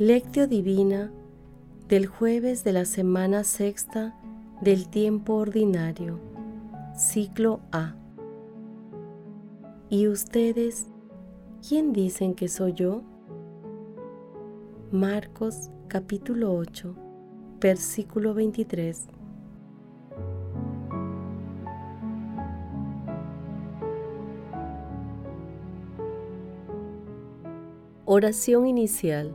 Lectio Divina del jueves de la semana sexta del tiempo ordinario, ciclo A. ¿Y ustedes, quién dicen que soy yo? Marcos capítulo 8, versículo 23. Oración inicial.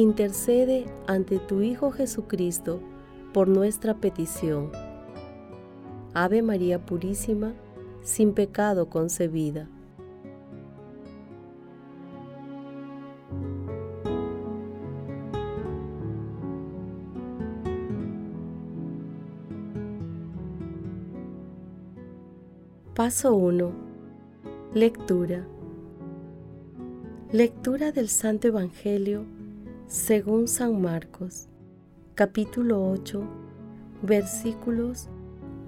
intercede ante tu Hijo Jesucristo por nuestra petición. Ave María Purísima, sin pecado concebida. Paso 1. Lectura. Lectura del Santo Evangelio según San Marcos, capítulo 8, versículos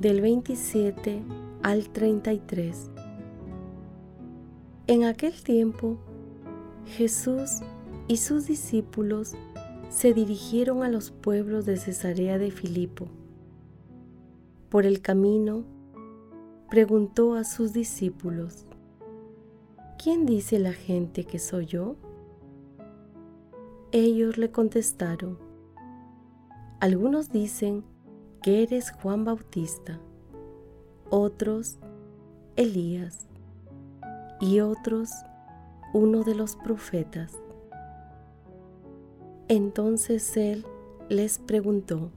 del 27 al 33. En aquel tiempo, Jesús y sus discípulos se dirigieron a los pueblos de Cesarea de Filipo. Por el camino, preguntó a sus discípulos, ¿quién dice la gente que soy yo? Ellos le contestaron, algunos dicen que eres Juan Bautista, otros Elías y otros uno de los profetas. Entonces él les preguntó,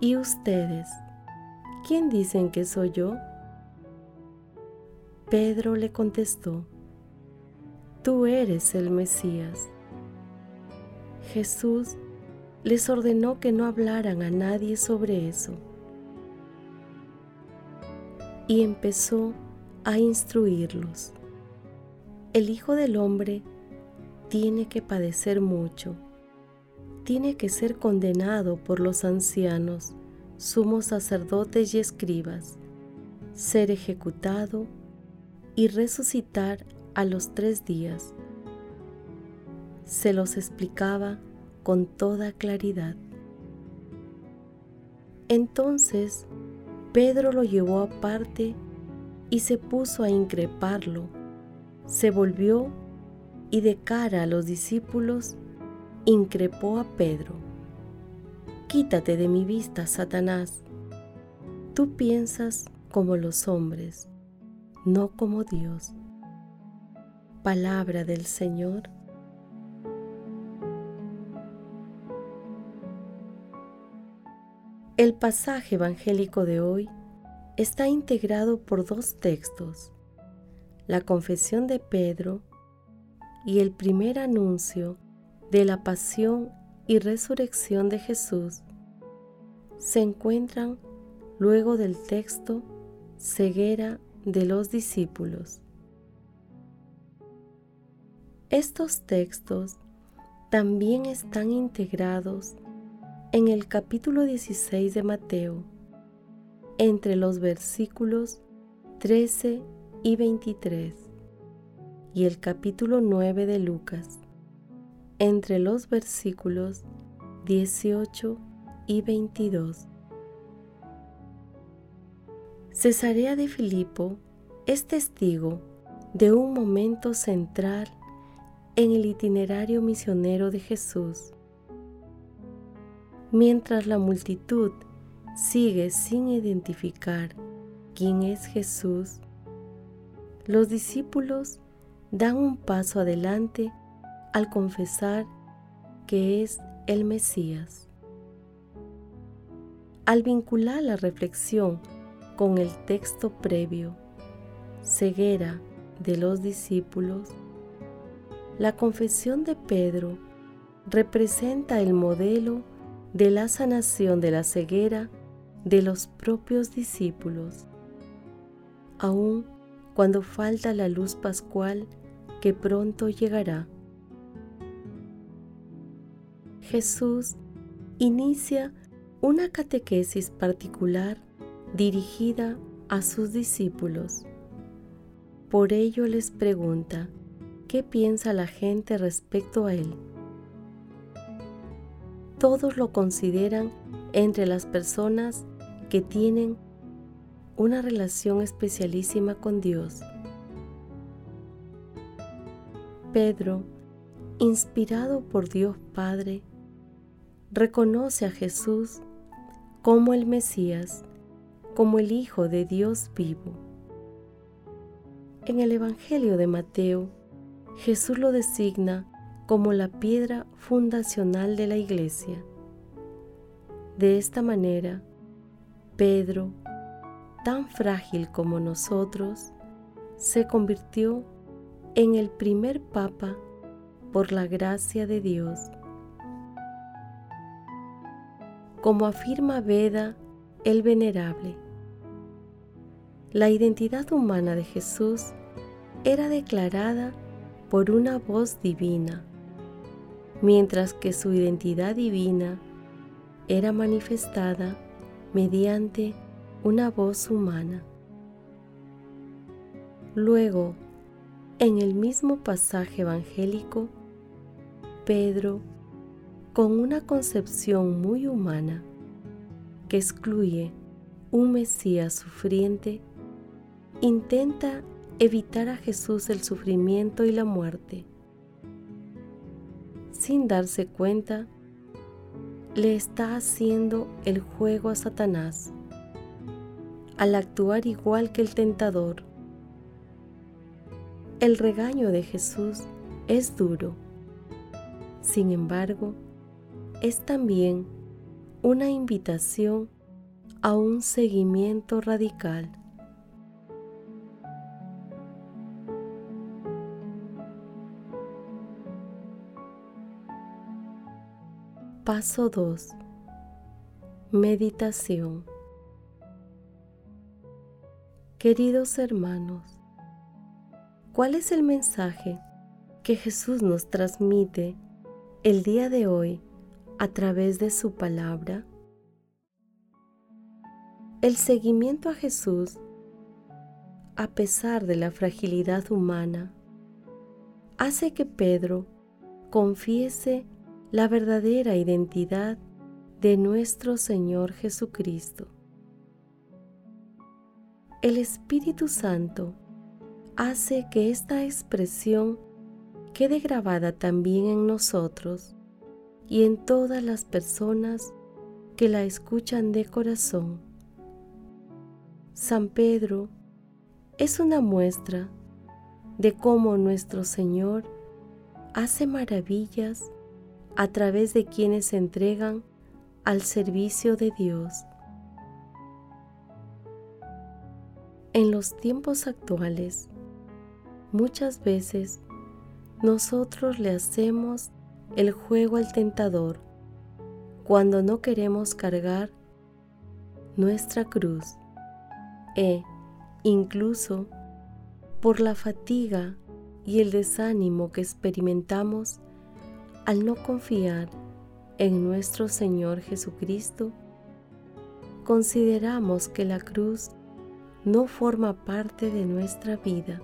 ¿y ustedes? ¿Quién dicen que soy yo? Pedro le contestó, Tú eres el Mesías. Jesús les ordenó que no hablaran a nadie sobre eso. Y empezó a instruirlos. El Hijo del Hombre tiene que padecer mucho, tiene que ser condenado por los ancianos, sumos sacerdotes y escribas, ser ejecutado y resucitar a los tres días. Se los explicaba con toda claridad. Entonces Pedro lo llevó aparte y se puso a increparlo. Se volvió y de cara a los discípulos increpó a Pedro. Quítate de mi vista, Satanás. Tú piensas como los hombres, no como Dios. Palabra del Señor El pasaje evangélico de hoy está integrado por dos textos, la confesión de Pedro y el primer anuncio de la pasión y resurrección de Jesús. Se encuentran luego del texto ceguera de los discípulos. Estos textos también están integrados en el capítulo 16 de Mateo, entre los versículos 13 y 23, y el capítulo 9 de Lucas, entre los versículos 18 y 22. Cesarea de Filipo es testigo de un momento central en el itinerario misionero de Jesús mientras la multitud sigue sin identificar quién es Jesús, los discípulos dan un paso adelante al confesar que es el Mesías. Al vincular la reflexión con el texto previo, ceguera de los discípulos, la confesión de Pedro representa el modelo de la sanación de la ceguera de los propios discípulos. Aun cuando falta la luz pascual que pronto llegará. Jesús inicia una catequesis particular dirigida a sus discípulos. Por ello les pregunta, ¿qué piensa la gente respecto a él? Todos lo consideran entre las personas que tienen una relación especialísima con Dios. Pedro, inspirado por Dios Padre, reconoce a Jesús como el Mesías, como el Hijo de Dios vivo. En el Evangelio de Mateo, Jesús lo designa como la piedra fundacional de la iglesia. De esta manera, Pedro, tan frágil como nosotros, se convirtió en el primer papa por la gracia de Dios. Como afirma Veda el Venerable, la identidad humana de Jesús era declarada por una voz divina, mientras que su identidad divina era manifestada mediante una voz humana. Luego, en el mismo pasaje evangélico, Pedro, con una concepción muy humana que excluye un Mesías sufriente, intenta evitar a Jesús el sufrimiento y la muerte. Sin darse cuenta, le está haciendo el juego a Satanás al actuar igual que el tentador. El regaño de Jesús es duro. Sin embargo, es también una invitación a un seguimiento radical. Paso 2. Meditación. Queridos hermanos, ¿cuál es el mensaje que Jesús nos transmite el día de hoy a través de su palabra? El seguimiento a Jesús, a pesar de la fragilidad humana, hace que Pedro confiese la verdadera identidad de nuestro Señor Jesucristo. El Espíritu Santo hace que esta expresión quede grabada también en nosotros y en todas las personas que la escuchan de corazón. San Pedro es una muestra de cómo nuestro Señor hace maravillas a través de quienes se entregan al servicio de Dios. En los tiempos actuales, muchas veces nosotros le hacemos el juego al tentador cuando no queremos cargar nuestra cruz e incluso por la fatiga y el desánimo que experimentamos al no confiar en nuestro Señor Jesucristo, consideramos que la cruz no forma parte de nuestra vida.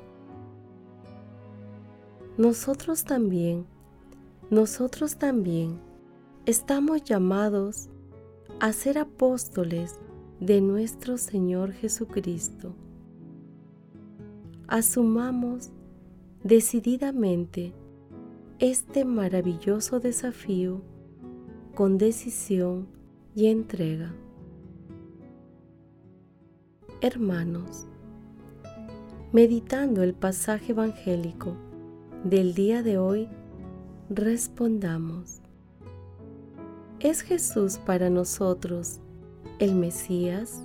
Nosotros también, nosotros también estamos llamados a ser apóstoles de nuestro Señor Jesucristo. Asumamos decididamente este maravilloso desafío con decisión y entrega. Hermanos, meditando el pasaje evangélico del día de hoy, respondamos, ¿es Jesús para nosotros el Mesías,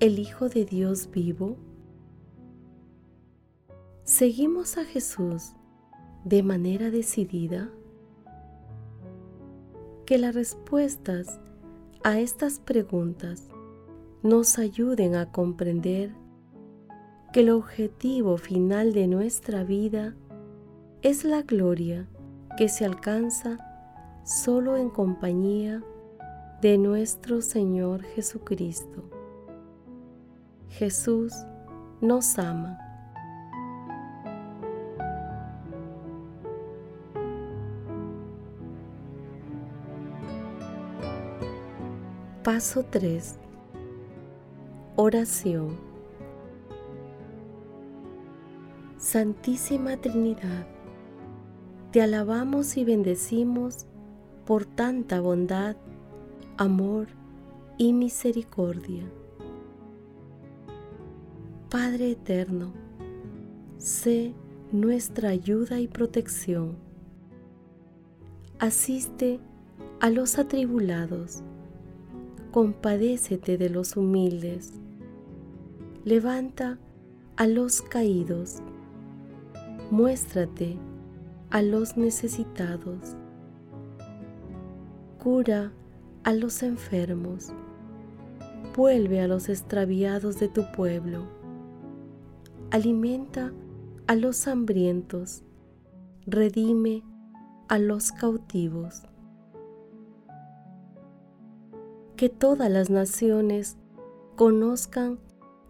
el Hijo de Dios vivo? ¿Seguimos a Jesús de manera decidida? Que las respuestas a estas preguntas nos ayuden a comprender que el objetivo final de nuestra vida es la gloria que se alcanza solo en compañía de nuestro Señor Jesucristo. Jesús nos ama. Paso 3. Oración. Santísima Trinidad, te alabamos y bendecimos por tanta bondad, amor y misericordia. Padre eterno, sé nuestra ayuda y protección. Asiste a los atribulados compadécete de los humildes, levanta a los caídos, muéstrate a los necesitados, cura a los enfermos, vuelve a los extraviados de tu pueblo, alimenta a los hambrientos, redime a los cautivos que todas las naciones conozcan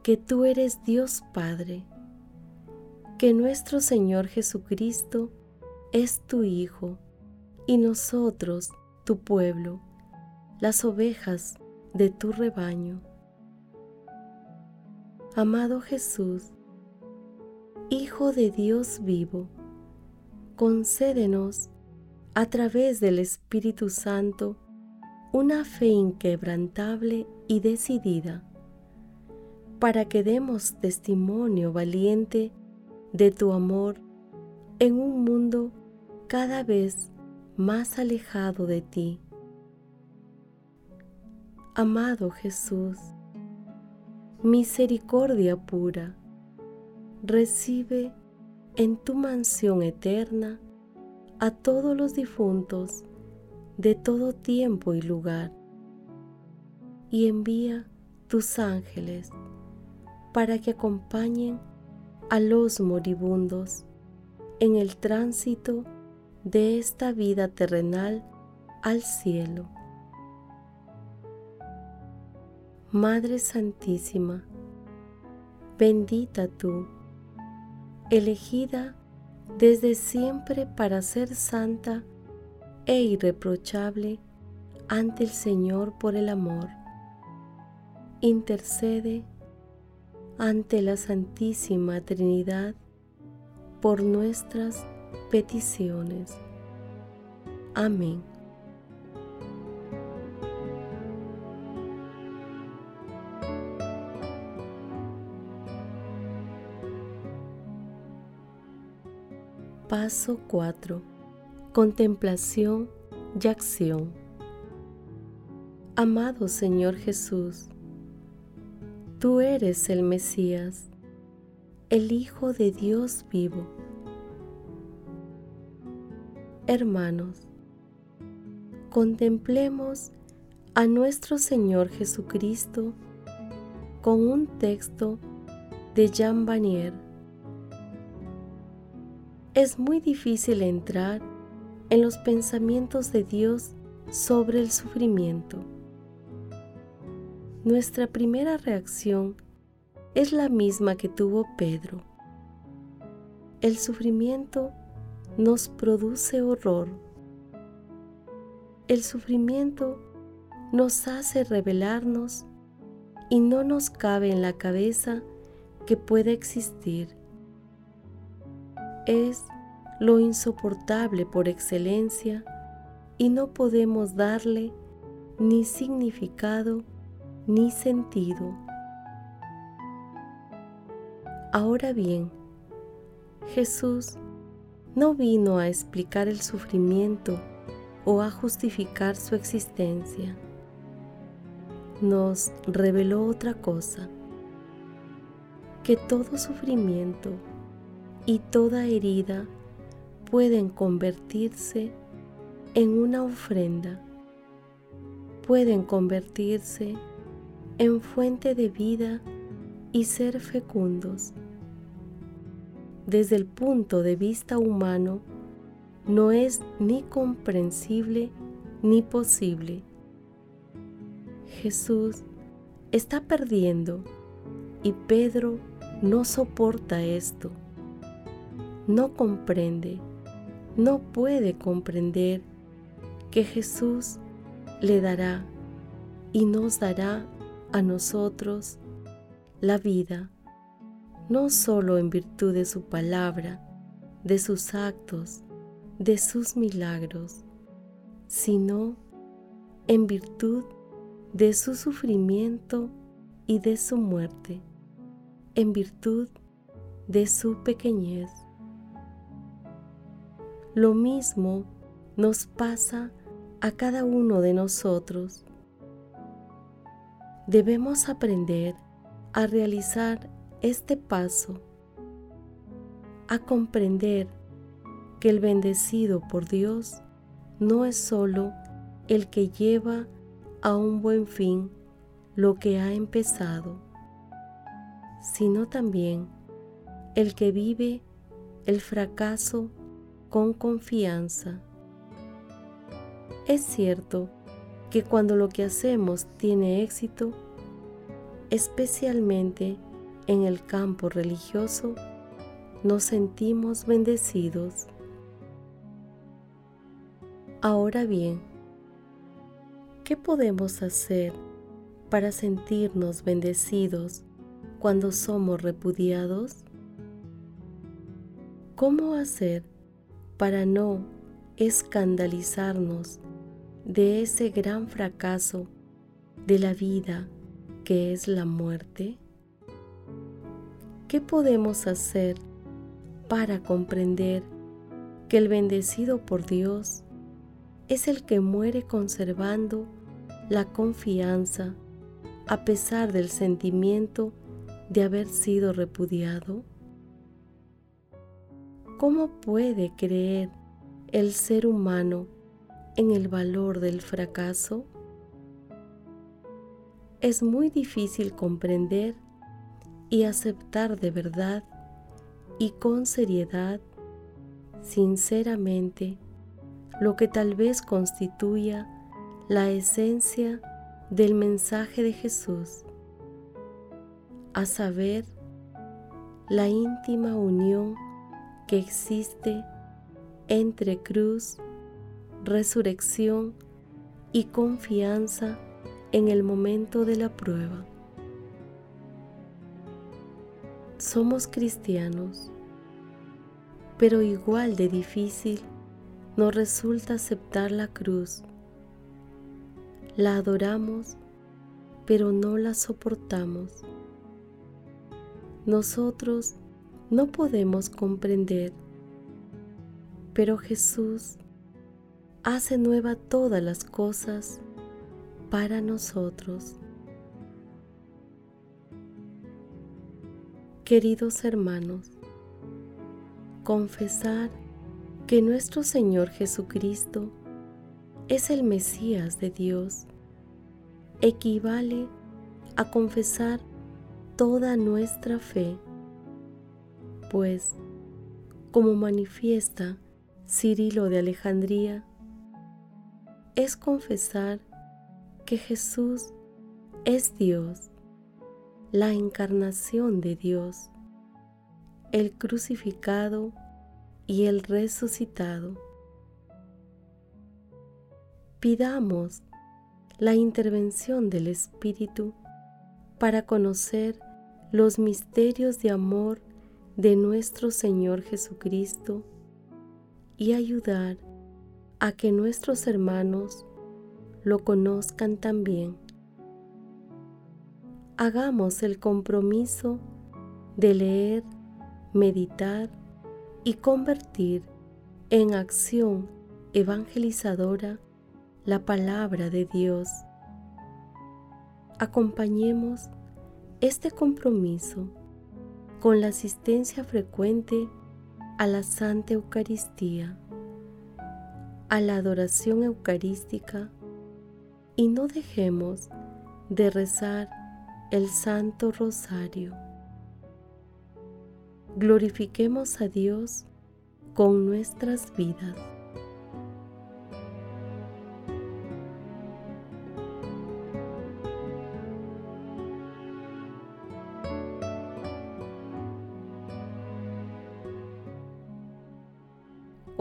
que tú eres Dios Padre, que nuestro Señor Jesucristo es tu Hijo y nosotros tu pueblo, las ovejas de tu rebaño. Amado Jesús, Hijo de Dios vivo, concédenos a través del Espíritu Santo una fe inquebrantable y decidida, para que demos testimonio valiente de tu amor en un mundo cada vez más alejado de ti. Amado Jesús, misericordia pura, recibe en tu mansión eterna a todos los difuntos de todo tiempo y lugar, y envía tus ángeles para que acompañen a los moribundos en el tránsito de esta vida terrenal al cielo. Madre Santísima, bendita tú, elegida desde siempre para ser santa e irreprochable ante el Señor por el amor. Intercede ante la Santísima Trinidad por nuestras peticiones. Amén. Paso 4 contemplación y acción. Amado Señor Jesús, tú eres el Mesías, el Hijo de Dios vivo. Hermanos, contemplemos a nuestro Señor Jesucristo con un texto de Jean Vanier. Es muy difícil entrar en los pensamientos de Dios sobre el sufrimiento. Nuestra primera reacción es la misma que tuvo Pedro. El sufrimiento nos produce horror. El sufrimiento nos hace revelarnos y no nos cabe en la cabeza que pueda existir. Es lo insoportable por excelencia y no podemos darle ni significado ni sentido. Ahora bien, Jesús no vino a explicar el sufrimiento o a justificar su existencia. Nos reveló otra cosa, que todo sufrimiento y toda herida pueden convertirse en una ofrenda, pueden convertirse en fuente de vida y ser fecundos. Desde el punto de vista humano, no es ni comprensible ni posible. Jesús está perdiendo y Pedro no soporta esto. No comprende, no puede comprender que Jesús le dará y nos dará a nosotros la vida, no solo en virtud de su palabra, de sus actos, de sus milagros, sino en virtud de su sufrimiento y de su muerte, en virtud de su pequeñez. Lo mismo nos pasa a cada uno de nosotros. Debemos aprender a realizar este paso, a comprender que el bendecido por Dios no es solo el que lleva a un buen fin lo que ha empezado, sino también el que vive el fracaso con confianza. Es cierto que cuando lo que hacemos tiene éxito, especialmente en el campo religioso, nos sentimos bendecidos. Ahora bien, ¿qué podemos hacer para sentirnos bendecidos cuando somos repudiados? ¿Cómo hacer para no escandalizarnos de ese gran fracaso de la vida que es la muerte? ¿Qué podemos hacer para comprender que el bendecido por Dios es el que muere conservando la confianza a pesar del sentimiento de haber sido repudiado? ¿Cómo puede creer el ser humano en el valor del fracaso? Es muy difícil comprender y aceptar de verdad y con seriedad, sinceramente, lo que tal vez constituya la esencia del mensaje de Jesús, a saber, la íntima unión que existe entre cruz, resurrección y confianza en el momento de la prueba. Somos cristianos, pero igual de difícil nos resulta aceptar la cruz. La adoramos, pero no la soportamos. Nosotros no podemos comprender, pero Jesús hace nueva todas las cosas para nosotros. Queridos hermanos, confesar que nuestro Señor Jesucristo es el Mesías de Dios equivale a confesar toda nuestra fe, pues, como manifiesta Cirilo de Alejandría, es confesar que Jesús es Dios, la encarnación de Dios, el crucificado y el resucitado. Pidamos la intervención del Espíritu para conocer los misterios de amor de nuestro Señor Jesucristo y ayudar a que nuestros hermanos lo conozcan también. Hagamos el compromiso de leer, meditar y convertir en acción evangelizadora la palabra de Dios. Acompañemos este compromiso con la asistencia frecuente a la Santa Eucaristía, a la adoración eucarística y no dejemos de rezar el Santo Rosario. Glorifiquemos a Dios con nuestras vidas.